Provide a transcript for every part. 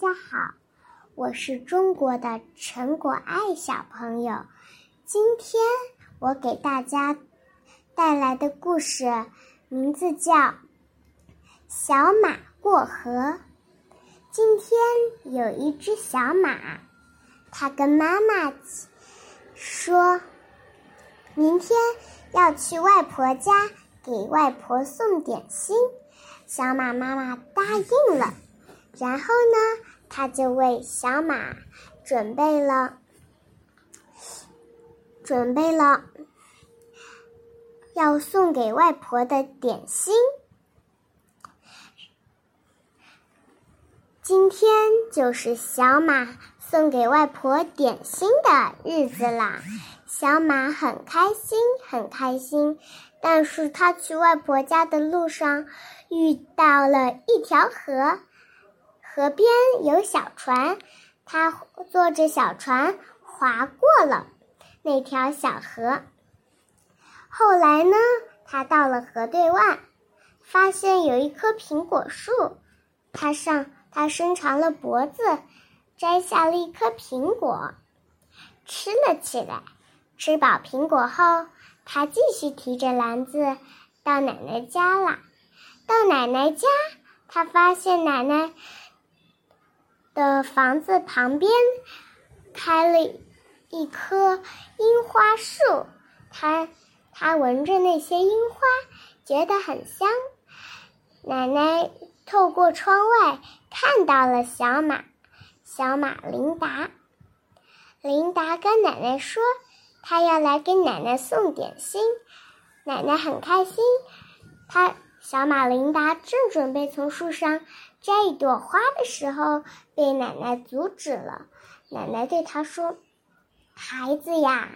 大家好，我是中国的陈果爱小朋友。今天我给大家带来的故事名字叫《小马过河》。今天有一只小马，它跟妈妈说：“明天要去外婆家给外婆送点心。”小马妈妈答应了。然后呢，他就为小马准备了准备了要送给外婆的点心。今天就是小马送给外婆点心的日子啦，小马很开心，很开心。但是他去外婆家的路上遇到了一条河。河边有小船，他坐着小船划过了那条小河。后来呢，他到了河对岸，发现有一棵苹果树，他上他伸长了脖子，摘下了一颗苹果，吃了起来。吃饱苹果后，他继续提着篮子到奶奶家了。到奶奶家，他发现奶奶。的房子旁边开了一棵樱花树，他他闻着那些樱花，觉得很香。奶奶透过窗外看到了小马，小马琳达。琳达跟奶奶说，她要来给奶奶送点心。奶奶很开心，她小马琳达正准备从树上。摘一朵花的时候，被奶奶阻止了。奶奶对他说：“孩子呀，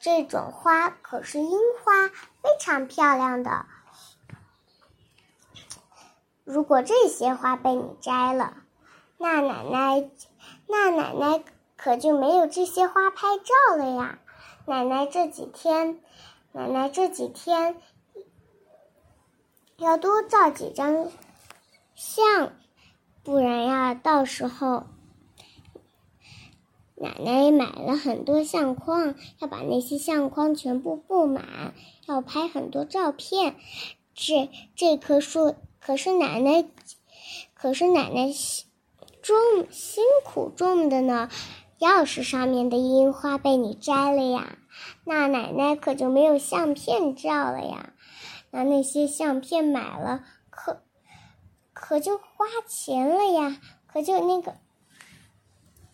这种花可是樱花，非常漂亮的。如果这些花被你摘了，那奶奶，那奶奶可就没有这些花拍照了呀。奶奶这几天，奶奶这几天要多照几张。”像，不然呀，到时候奶奶买了很多相框，要把那些相框全部布满，要拍很多照片。这这棵树可是奶奶，可是奶奶种辛苦种的呢。要是上面的樱花被你摘了呀，那奶奶可就没有相片照了呀。那那些相片买了可。可就花钱了呀，可就那个，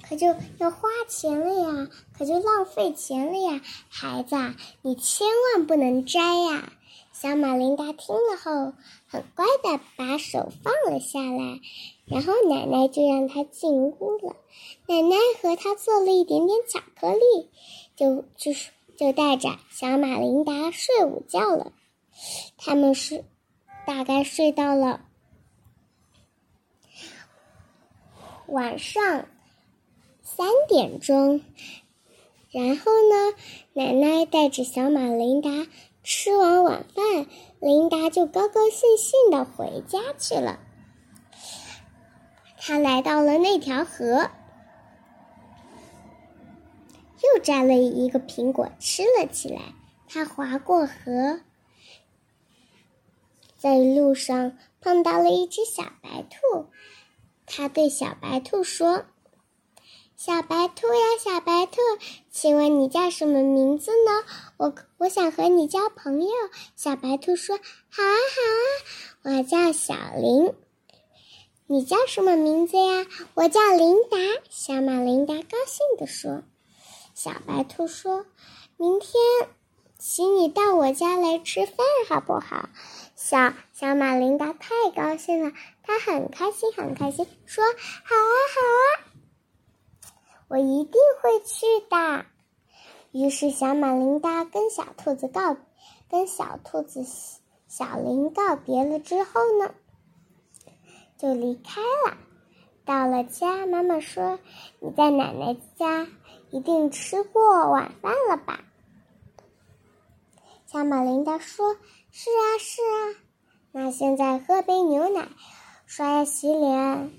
可就要花钱了呀，可就浪费钱了呀，孩子，你千万不能摘呀！小马琳达听了后，很乖的把手放了下来，然后奶奶就让他进屋了。奶奶和他做了一点点巧克力，就就是就带着小马琳达睡午觉了。他们是大概睡到了。晚上三点钟，然后呢，奶奶带着小马琳达吃完晚饭，琳达就高高兴兴的回家去了。他来到了那条河，又摘了一个苹果吃了起来。他划过河，在路上碰到了一只小白兔。他对小白兔说：“小白兔呀，小白兔，请问你叫什么名字呢？我我想和你交朋友。”小白兔说：“好啊，好啊，我叫小林。你叫什么名字呀？我叫琳达。”小马琳达高兴地说：“小白兔说，明天请你到我家来吃饭，好不好？”小小马琳达太高兴了，她很开心，很开心，说：“好啊，好啊，我一定会去的。”于是，小马琳达跟小兔子告，跟小兔子小林告别了之后呢，就离开了。到了家，妈妈说：“你在奶奶家一定吃过晚饭了吧？”小马琳达说。是啊，是啊，那现在喝杯牛奶，刷牙洗脸，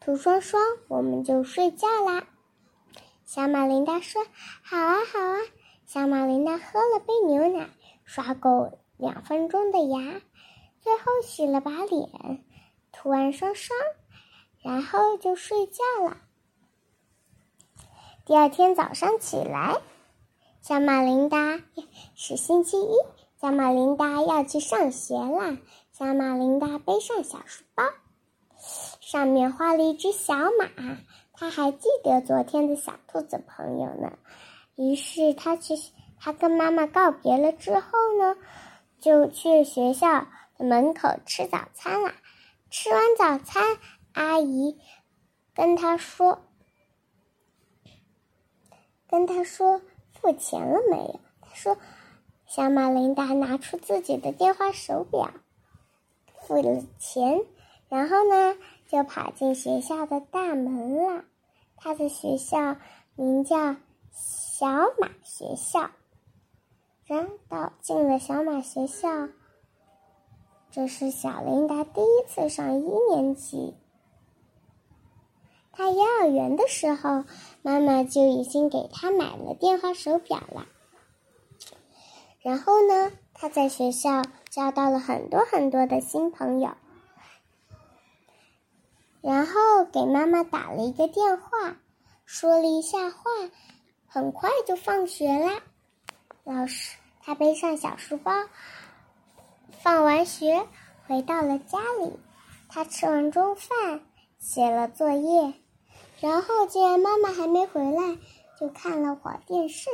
涂霜霜，我们就睡觉啦。”小马琳达说：“好啊，好啊。”小马琳达喝了杯牛奶，刷够两分钟的牙，最后洗了把脸，涂完霜霜，然后就睡觉了。第二天早上起来，小马琳达是星期一，小马琳达要去上学啦。小马琳达背上小书包，上面画了一只小马，他还记得昨天的小兔子朋友呢。于是他去，他跟妈妈告别了之后呢，就去学校的门口吃早餐啦。吃完早餐，阿姨跟他说：“跟他说付钱了没有？”他说：“小马琳达拿出自己的电话手表，付了钱，然后呢，就跑进学校的大门了。他的学校名叫……”小马学校，然到进了小马学校。这是小琳达第一次上一年级。他幼儿园的时候，妈妈就已经给他买了电话手表了。然后呢，他在学校交到了很多很多的新朋友。然后给妈妈打了一个电话，说了一下话。很快就放学啦，老师他背上小书包，放完学回到了家里。他吃完中饭，写了作业，然后见妈妈还没回来，就看了会儿电视。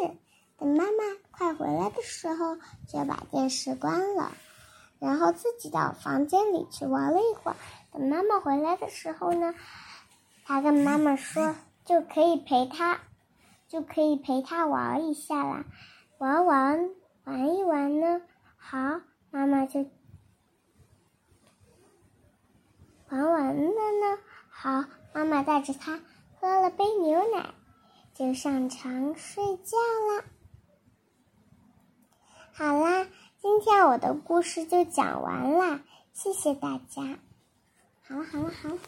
等妈妈快回来的时候，就把电视关了，然后自己到房间里去玩了一会儿。等妈妈回来的时候呢，他跟妈妈说就可以陪他。就可以陪他玩一下啦，玩玩玩一玩呢。好，妈妈就玩完了呢。好，妈妈带着他喝了杯牛奶，就上床睡觉啦。好啦，今天我的故事就讲完啦，谢谢大家。好了，好了，好了。